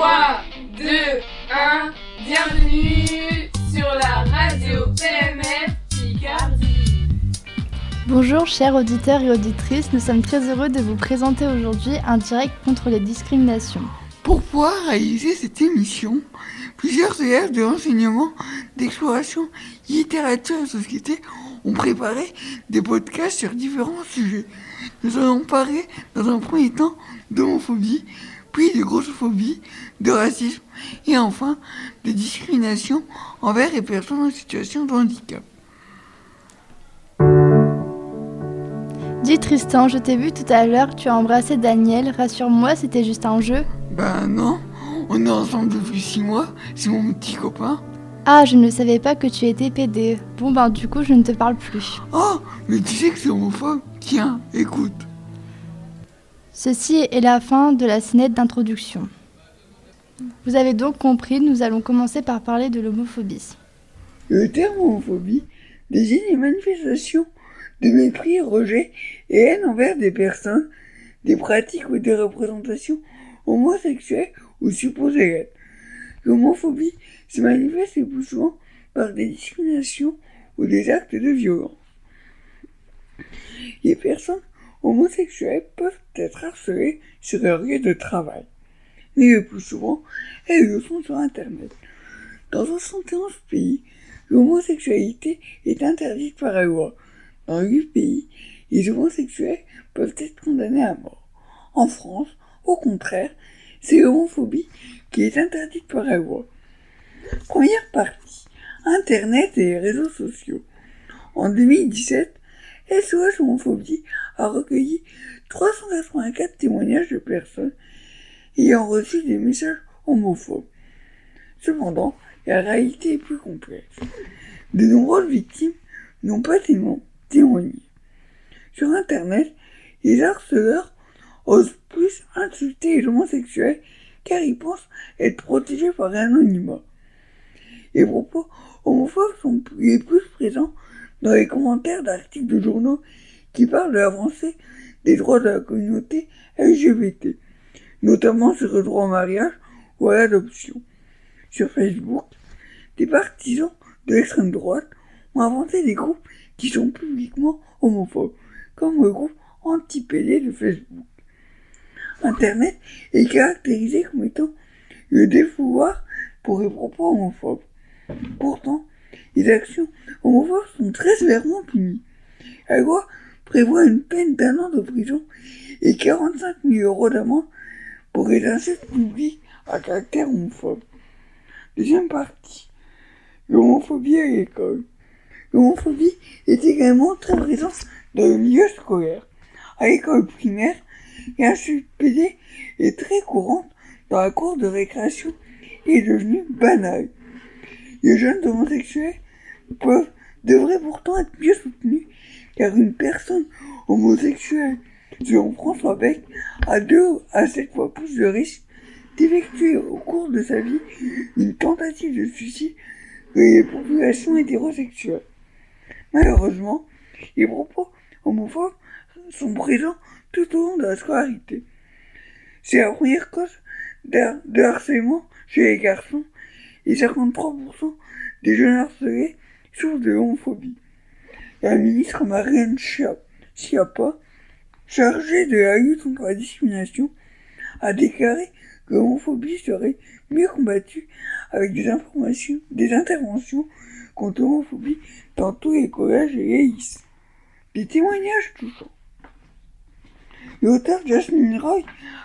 3, 2, 1, bienvenue sur la radio PMF Picardie. Bonjour chers auditeurs et auditrices, nous sommes très heureux de vous présenter aujourd'hui un direct contre les discriminations. Pour pouvoir réaliser cette émission, plusieurs élèves de l'enseignement d'exploration, littérature et société ont préparé des podcasts sur différents sujets. Nous allons parler dans un premier temps d'homophobie, puis de grossophobie, de racisme et enfin de discrimination envers les personnes en situation de handicap. Dis Tristan, je t'ai vu tout à l'heure, tu as embrassé Daniel, rassure-moi, c'était juste un jeu. Ben non, on est ensemble depuis six mois, c'est mon petit copain. Ah, je ne savais pas que tu étais PD. Bon ben du coup, je ne te parle plus. Oh, mais tu sais que c'est homophobe Tiens, écoute. Ceci est la fin de la scénette d'introduction. Vous avez donc compris, nous allons commencer par parler de l'homophobie. Le terme homophobie désigne les manifestations de mépris, rejet et haine envers des personnes, des pratiques ou des représentations homosexuelles ou supposées. L'homophobie se manifeste le plus souvent par des discriminations ou des actes de violence. Les personnes homosexuelles peuvent être harcelées sur leur lieu de travail, mais le plus souvent, elles le font sur Internet. Dans 71 pays, l'homosexualité est interdite par la loi. Dans 8 pays, les homosexuels peuvent être condamnés à mort. En France, au contraire, c'est l'homophobie qui est interdite par la loi. Première partie. Internet et les réseaux sociaux. En 2017, SOS Homophobie a recueilli 384 témoignages de personnes ayant reçu des messages homophobes. Cependant, la réalité est plus complexe. De nombreuses victimes n'ont pas témoigné. Sur Internet, les harceleurs osent plus insulter les homosexuels car ils pensent être protégés par l'anonymat. Les propos homophobes sont plus présents dans les commentaires d'articles de journaux qui parlent de l'avancée des droits de la communauté LGBT, notamment sur le droit au mariage ou à l'adoption. Sur Facebook, des partisans de l'extrême droite ont inventé des groupes qui sont publiquement homophobes, comme le groupe anti-PD de Facebook. Internet est caractérisé comme étant le défouloir pour les propos homophobes. Pourtant, les actions homophobes sont très sévèrement punies. La loi prévoit une peine d'un an de prison et 45 000 euros d'amende pour les insultes publiques à caractère homophobe. Deuxième partie. L'homophobie à l'école. L'homophobie est également très présente dans le milieu scolaire. À l'école primaire, l'insulte PD est très courante dans la cour de récréation et est devenue banale. Les jeunes homosexuels peuvent, devraient pourtant être mieux soutenus, car une personne homosexuelle, selon François Beck, a deux à sept fois plus de risque d'effectuer au cours de sa vie une tentative de suicide que les populations hétérosexuelles. Malheureusement, les propos homophobes sont présents tout au long de la scolarité. C'est la première cause de harcèlement chez les garçons et 53% des jeunes harcelés souffrent de homophobie. La ministre Marianne Schiappa, chargée de la lutte contre la discrimination, a déclaré que l'homophobie serait mieux combattue avec des informations, des interventions contre l'homophobie dans tous les collèges et les lycées. Des témoignages touchants. L'auteur Jasmine Roy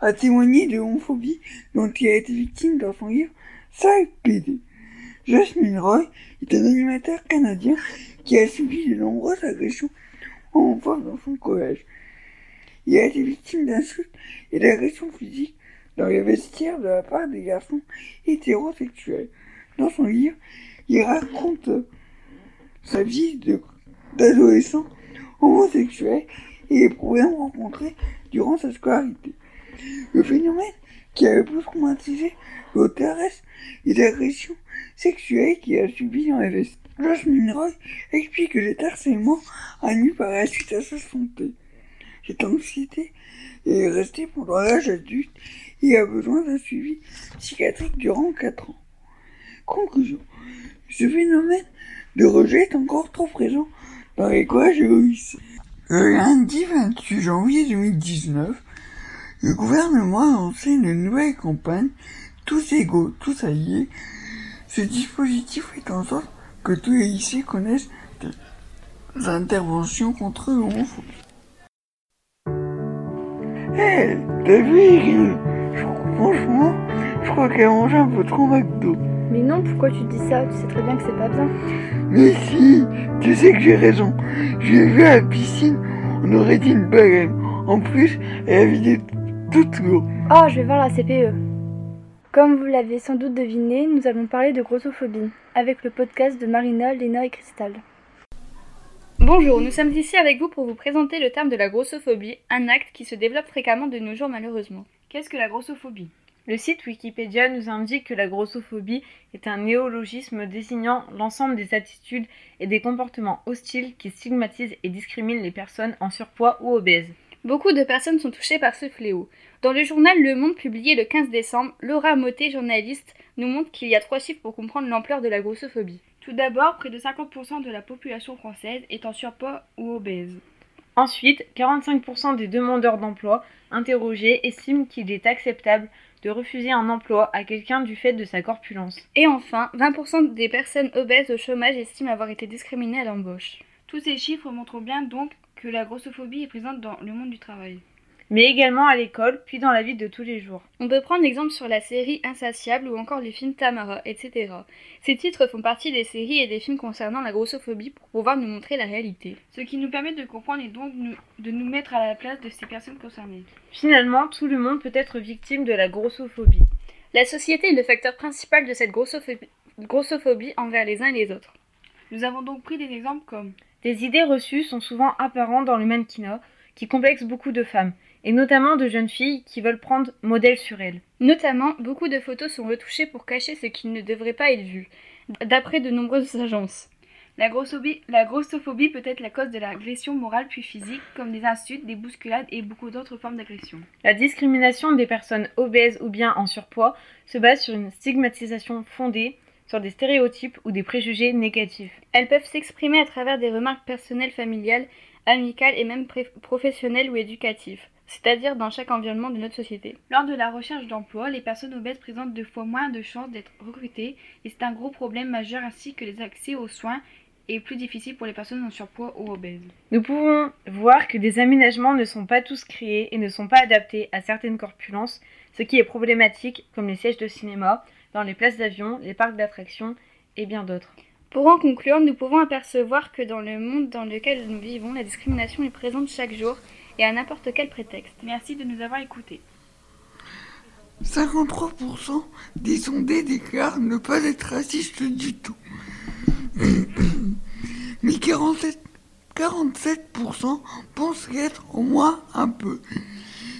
a témoigné de l'homophobie dont il a été victime dans son livre Side PD. Jasmine Roy est un animateur canadien qui a subi de nombreuses agressions homophobes dans son collège. Il a été victime d'insultes et d'agressions physiques dans les vestiaires de la part des garçons hétérosexuels. Dans son livre, il raconte sa vie d'adolescent homosexuel et les problèmes rencontrés durant sa scolarité. Le phénomène qui a le plus traumatisé l'auteur est les agressions sexuelles qu'il a subies dans les vestiaires. Jasmine Roy explique que cet harcèlement a nuit par la suite à sa santé. Cette anxiété est restée pendant l'âge adulte et a besoin d'un suivi psychiatrique durant 4 ans. Conclusion. Ce phénomène de rejet est encore trop présent dans les collèges et. Le lundi 28 janvier 2019, le gouvernement a lancé une nouvelle campagne Tous égaux, tous alliés. Ce dispositif fait en sorte que tous les lycées connaissent des interventions contre l'homophobie. Hé, t'as vu Franchement, je crois qu'elle mange un peu trop McDo. Mais non, pourquoi tu dis ça? Tu sais très bien que c'est pas bien. Mais si, tu sais que j'ai raison. J'ai vu à la piscine, on aurait dit une baleine. En plus, elle a vidé toute l'eau. Oh, je vais voir la CPE. Comme vous l'avez sans doute deviné, nous allons parler de grossophobie avec le podcast de Marina, Léna et Cristal. Bonjour, nous sommes ici avec vous pour vous présenter le terme de la grossophobie, un acte qui se développe fréquemment de nos jours malheureusement. Qu'est-ce que la grossophobie? Le site Wikipédia nous indique que la grossophobie est un néologisme désignant l'ensemble des attitudes et des comportements hostiles qui stigmatisent et discriminent les personnes en surpoids ou obèses. Beaucoup de personnes sont touchées par ce fléau. Dans le journal Le Monde publié le 15 décembre, Laura Motet, journaliste, nous montre qu'il y a trois chiffres pour comprendre l'ampleur de la grossophobie. Tout d'abord, près de 50% de la population française est en surpoids ou obèse. Ensuite, 45% des demandeurs d'emploi interrogés estiment qu'il est acceptable de refuser un emploi à quelqu'un du fait de sa corpulence. Et enfin, 20% des personnes obèses au chômage estiment avoir été discriminées à l'embauche. Tous ces chiffres montrent bien donc que la grossophobie est présente dans le monde du travail mais également à l'école, puis dans la vie de tous les jours. On peut prendre exemple sur la série Insatiable ou encore les films Tamara, etc. Ces titres font partie des séries et des films concernant la grossophobie pour pouvoir nous montrer la réalité. Ce qui nous permet de comprendre et donc de nous mettre à la place de ces personnes concernées. Finalement, tout le monde peut être victime de la grossophobie. La société est le facteur principal de cette grossophobie, grossophobie envers les uns et les autres. Nous avons donc pris des exemples comme des idées reçues sont souvent apparentes dans le mannequinat, qui complexe beaucoup de femmes et notamment de jeunes filles qui veulent prendre modèle sur elles. Notamment, beaucoup de photos sont retouchées pour cacher ce qui ne devrait pas être vu, d'après de nombreuses agences. La grossophobie, la grossophobie peut être la cause de l'agression morale puis physique, comme des insultes, des bousculades et beaucoup d'autres formes d'agression. La discrimination des personnes obèses ou bien en surpoids se base sur une stigmatisation fondée sur des stéréotypes ou des préjugés négatifs. Elles peuvent s'exprimer à travers des remarques personnelles, familiales, amicales et même professionnelles ou éducatives c'est-à-dire dans chaque environnement de notre société. Lors de la recherche d'emploi, les personnes obèses présentent deux fois moins de chances d'être recrutées et c'est un gros problème majeur ainsi que les accès aux soins est plus difficile pour les personnes en surpoids ou obèses. Nous pouvons voir que des aménagements ne sont pas tous créés et ne sont pas adaptés à certaines corpulences, ce qui est problématique comme les sièges de cinéma, dans les places d'avion, les parcs d'attractions et bien d'autres. Pour en conclure, nous pouvons apercevoir que dans le monde dans lequel nous vivons, la discrimination est présente chaque jour et à n'importe quel prétexte. Merci de nous avoir écoutés. 53% des sondés déclarent ne pas être racistes du tout. Mais 47, 47% pensent être au moins un peu.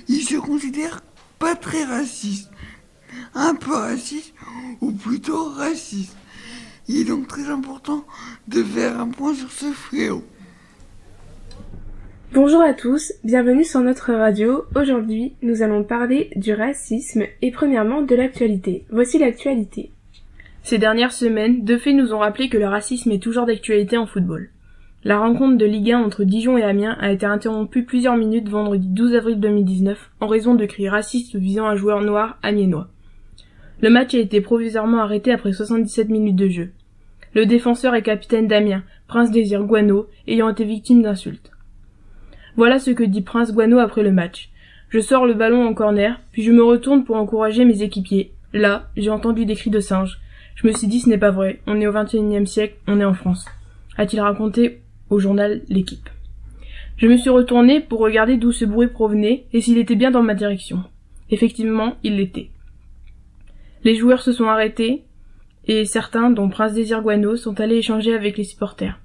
Ils se considèrent pas très racistes, un peu racistes ou plutôt racistes. Il est donc très important de faire un point sur ce fléau. Bonjour à tous, bienvenue sur notre radio. Aujourd'hui, nous allons parler du racisme et premièrement de l'actualité. Voici l'actualité. Ces dernières semaines, deux faits nous ont rappelé que le racisme est toujours d'actualité en football. La rencontre de Ligue 1 entre Dijon et Amiens a été interrompue plusieurs minutes vendredi 12 avril 2019 en raison de cris racistes visant un joueur noir amiénois. Le match a été provisoirement arrêté après 77 minutes de jeu. Le défenseur et capitaine d'Amiens, Prince Désir Guano, ayant été victime d'insultes. Voilà ce que dit Prince Guano après le match. Je sors le ballon en corner, puis je me retourne pour encourager mes équipiers. Là, j'ai entendu des cris de singes. Je me suis dit ce n'est pas vrai, on est au XXIe siècle, on est en France. A-t-il raconté au journal L'équipe. Je me suis retourné pour regarder d'où ce bruit provenait et s'il était bien dans ma direction. Effectivement, il l'était. Les joueurs se sont arrêtés et certains, dont Prince Désir Guano, sont allés échanger avec les supporters.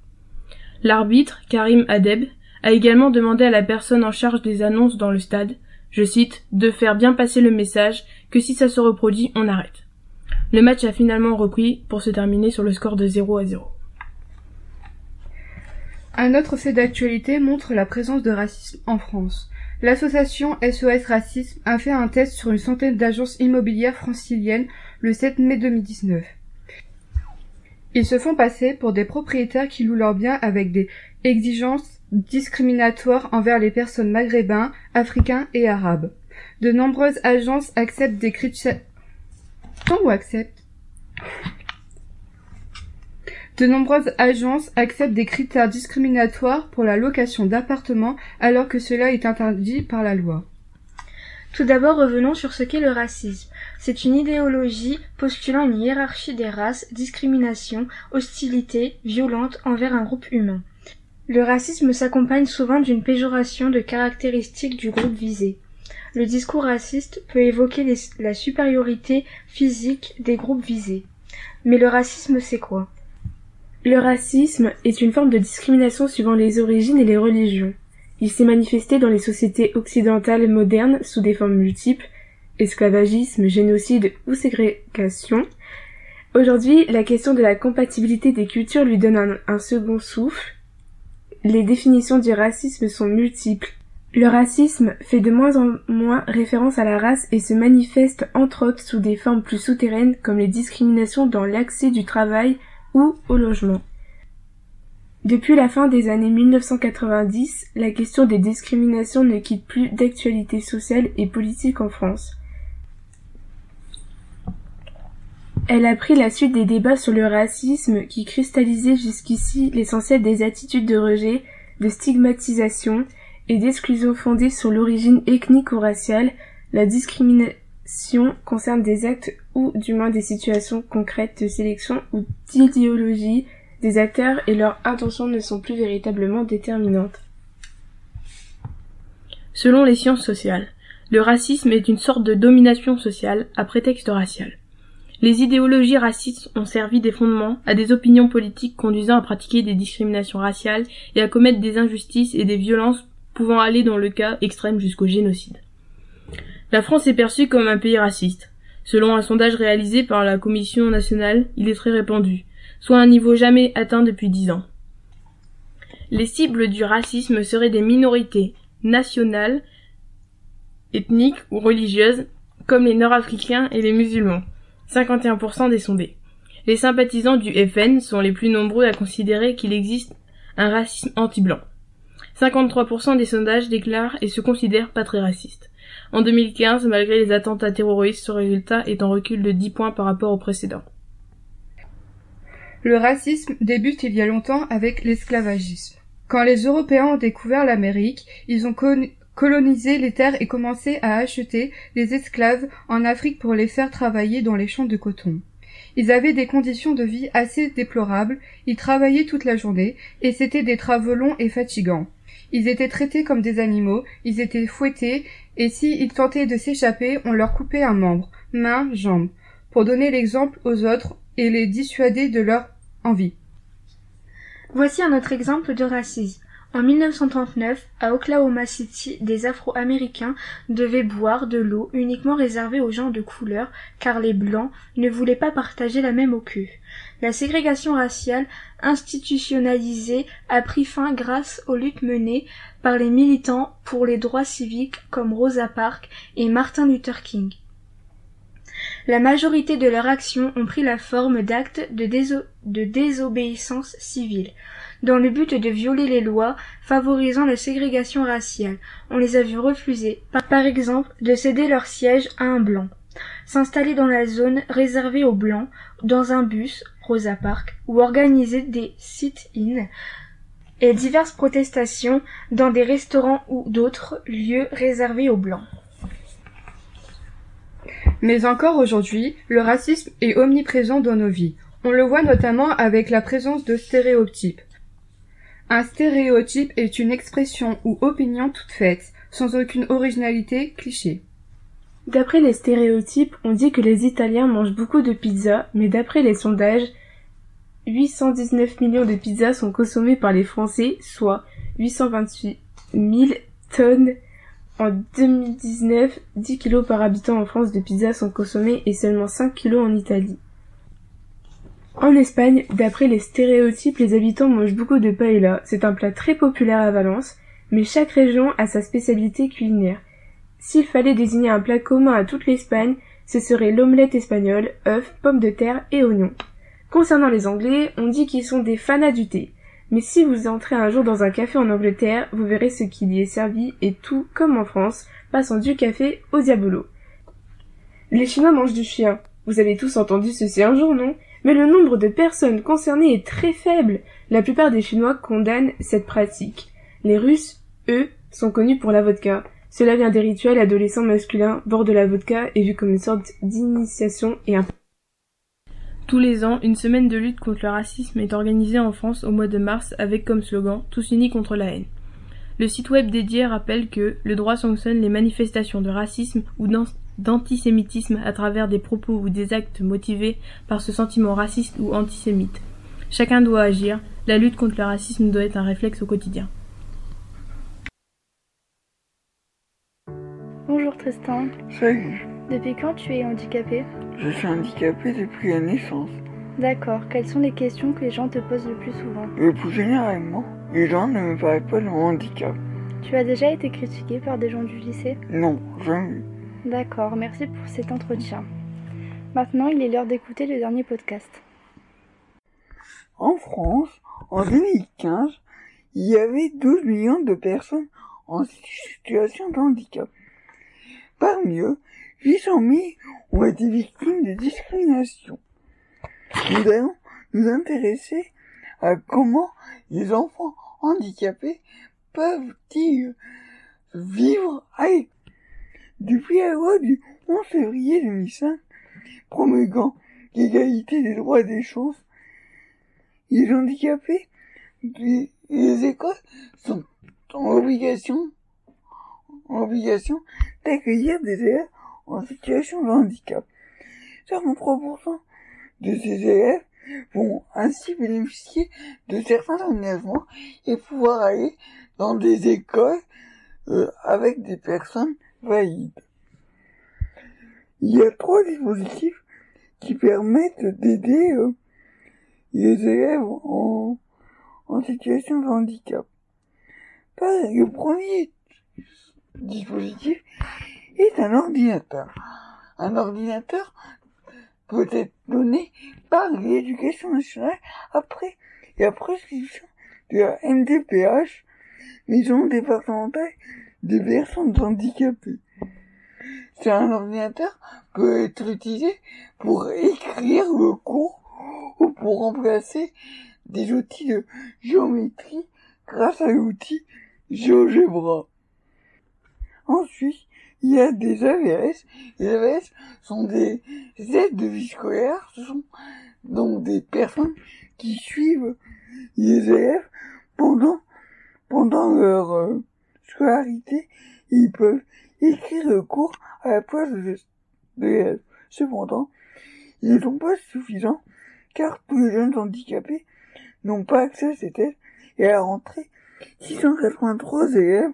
L'arbitre, Karim Adeb, a également demandé à la personne en charge des annonces dans le stade, je cite, de faire bien passer le message que si ça se reproduit, on arrête. Le match a finalement repris pour se terminer sur le score de 0 à 0. Un autre fait d'actualité montre la présence de racisme en France. L'association SOS Racisme a fait un test sur une centaine d'agences immobilières franciliennes le 7 mai 2019. Ils se font passer pour des propriétaires qui louent leurs biens avec des exigences discriminatoires envers les personnes maghrébins, africains et arabes. De nombreuses agences acceptent des critères... ou acceptent de nombreuses agences acceptent des critères discriminatoires pour la location d'appartements alors que cela est interdit par la loi. Tout d'abord, revenons sur ce qu'est le racisme. C'est une idéologie postulant une hiérarchie des races, discrimination, hostilité, violente envers un groupe humain. Le racisme s'accompagne souvent d'une péjoration de caractéristiques du groupe visé. Le discours raciste peut évoquer la supériorité physique des groupes visés. Mais le racisme, c'est quoi? Le racisme est une forme de discrimination suivant les origines et les religions. Il s'est manifesté dans les sociétés occidentales modernes sous des formes multiples, esclavagisme, génocide ou ségrégation. Aujourd'hui, la question de la compatibilité des cultures lui donne un, second souffle. Les définitions du racisme sont multiples. Le racisme fait de moins en moins référence à la race et se manifeste entre autres sous des formes plus souterraines comme les discriminations dans l'accès du travail ou au logement. Depuis la fin des années 1990, la question des discriminations ne quitte plus d'actualité sociale et politique en France. Elle a pris la suite des débats sur le racisme qui cristallisaient jusqu'ici l'essentiel des attitudes de rejet, de stigmatisation et d'exclusion fondées sur l'origine ethnique ou raciale. La discrimination concerne des actes ou du moins des situations concrètes de sélection ou d'idéologie des acteurs et leurs intentions ne sont plus véritablement déterminantes. Selon les sciences sociales, le racisme est une sorte de domination sociale à prétexte racial. Les idéologies racistes ont servi des fondements à des opinions politiques conduisant à pratiquer des discriminations raciales et à commettre des injustices et des violences pouvant aller dans le cas extrême jusqu'au génocide. La France est perçue comme un pays raciste. Selon un sondage réalisé par la Commission nationale, il est très répandu soit un niveau jamais atteint depuis dix ans. Les cibles du racisme seraient des minorités nationales, ethniques ou religieuses, comme les Nord-Africains et les musulmans, 51% des sondés. Les sympathisants du FN sont les plus nombreux à considérer qu'il existe un racisme anti-blanc. 53% des sondages déclarent et se considèrent pas très racistes. En 2015, malgré les attentats terroristes, ce résultat est en recul de 10 points par rapport au précédent. Le racisme débute il y a longtemps avec l'esclavagisme. Quand les Européens ont découvert l'Amérique, ils ont colonisé les terres et commencé à acheter des esclaves en Afrique pour les faire travailler dans les champs de coton. Ils avaient des conditions de vie assez déplorables, ils travaillaient toute la journée, et c'étaient des travaux longs et fatigants. Ils étaient traités comme des animaux, ils étaient fouettés, et s'ils tentaient de s'échapper, on leur coupait un membre, main, jambe, pour donner l'exemple aux autres et les dissuader de leur envie. Voici un autre exemple de racisme. En 1939, à Oklahoma City, des Afro-Américains devaient boire de l'eau uniquement réservée aux gens de couleur, car les Blancs ne voulaient pas partager la même eau qu'eux. La ségrégation raciale institutionnalisée a pris fin grâce aux luttes menées par les militants pour les droits civiques comme Rosa Parks et Martin Luther King. La majorité de leurs actions ont pris la forme d'actes de, désobéissance civile, dans le but de violer les lois favorisant la ségrégation raciale. On les a vus refuser, par, exemple, de céder leur siège à un blanc, s'installer dans la zone réservée aux blancs, dans un bus, Rosa Park, ou organiser des sit-ins et diverses protestations dans des restaurants ou d'autres lieux réservés aux blancs. Mais encore aujourd'hui, le racisme est omniprésent dans nos vies. On le voit notamment avec la présence de stéréotypes. Un stéréotype est une expression ou opinion toute faite, sans aucune originalité, cliché. D'après les stéréotypes, on dit que les Italiens mangent beaucoup de pizza, mais d'après les sondages, 819 millions de pizzas sont consommées par les Français, soit 828 000 tonnes en 2019, 10 kilos par habitant en France de pizza sont consommés et seulement 5 kilos en Italie. En Espagne, d'après les stéréotypes, les habitants mangent beaucoup de paella. C'est un plat très populaire à Valence, mais chaque région a sa spécialité culinaire. S'il fallait désigner un plat commun à toute l'Espagne, ce serait l'omelette espagnole, œufs, pommes de terre et oignons. Concernant les Anglais, on dit qu'ils sont des fanas du thé. Mais si vous entrez un jour dans un café en Angleterre, vous verrez ce qu'il y est servi et tout, comme en France, passant du café au diabolo. Les Chinois mangent du chien. Vous avez tous entendu ceci un jour, non? Mais le nombre de personnes concernées est très faible. La plupart des Chinois condamnent cette pratique. Les Russes, eux, sont connus pour la vodka. Cela vient des rituels adolescents masculins, bord de la vodka est vu comme une sorte d'initiation et un tous les ans, une semaine de lutte contre le racisme est organisée en France au mois de mars avec comme slogan Tous unis contre la haine. Le site web dédié rappelle que le droit sanctionne les manifestations de racisme ou d'antisémitisme à travers des propos ou des actes motivés par ce sentiment raciste ou antisémite. Chacun doit agir, la lutte contre le racisme doit être un réflexe au quotidien. Bonjour Tristan. Salut. Depuis quand tu es handicapé? Je suis handicapé depuis la naissance. D'accord. Quelles sont les questions que les gens te posent le plus souvent? Le plus généralement, les gens ne me parlent pas de mon handicap. Tu as déjà été critiqué par des gens du lycée? Non, jamais. D'accord, merci pour cet entretien. Maintenant, il est l'heure d'écouter le dernier podcast. En France, en 2015, il y avait 12 millions de personnes en situation de handicap. Parmi eux, 800 000 ont été victimes de discrimination. Nous allons nous intéresser à comment les enfants handicapés peuvent-ils vivre avec. Depuis la loi du 11 février 2005, promulguant l'égalité des droits et des chances, les handicapés, les, les écoles sont en obligation, en obligation d'accueillir des élèves en situation de handicap. 53% de ces élèves vont ainsi bénéficier de certains aménagements et pouvoir aller dans des écoles euh, avec des personnes valides. Il y a trois dispositifs qui permettent d'aider euh, les élèves en, en situation de handicap. Le premier dispositif est un ordinateur. Un ordinateur peut être donné par l'éducation nationale après la prescription de la MDPH, Maison départementale des personnes handicapées. C'est un ordinateur peut être utilisé pour écrire le cours ou pour remplacer des outils de géométrie grâce à l'outil GeoGebra. Ensuite, il y a des AVS. Les AVS sont des aides de vie scolaire. Ce sont donc des personnes qui suivent les élèves pendant, pendant leur euh, scolarité. Ils peuvent écrire le cours à la place de l'élève. Cependant, ils ne sont pas suffisants car tous les jeunes handicapés n'ont pas accès à cette aide et à la rentrée, 683 élèves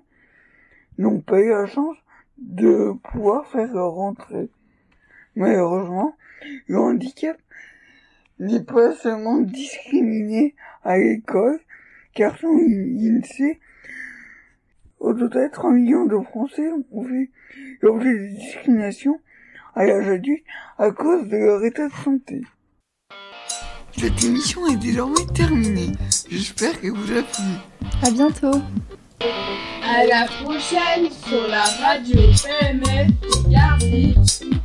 n'ont pas eu la chance de pouvoir faire leur rentrée. Malheureusement, le handicap n'est pas seulement discriminé à l'école, car son INSEE, au total 3 millions de Français ont fait l'objet de discrimination à l'âge adulte à cause de leur état de santé. Cette émission est désormais terminée. J'espère que vous a plu. À bientôt. À la prochaine sur la radio PMF Picardie.